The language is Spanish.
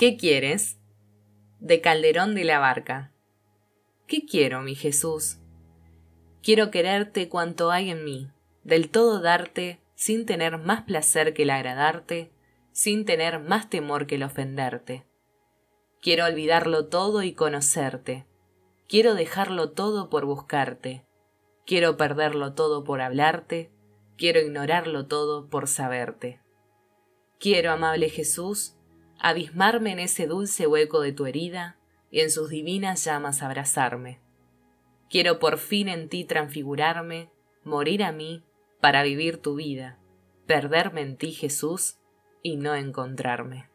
¿Qué quieres? De Calderón de la Barca. ¿Qué quiero, mi Jesús? Quiero quererte cuanto hay en mí, del todo darte, sin tener más placer que el agradarte, sin tener más temor que el ofenderte. Quiero olvidarlo todo y conocerte. Quiero dejarlo todo por buscarte. Quiero perderlo todo por hablarte. Quiero ignorarlo todo por saberte. Quiero, amable Jesús, abismarme en ese dulce hueco de tu herida y en sus divinas llamas abrazarme. Quiero por fin en ti transfigurarme, morir a mí para vivir tu vida, perderme en ti, Jesús, y no encontrarme.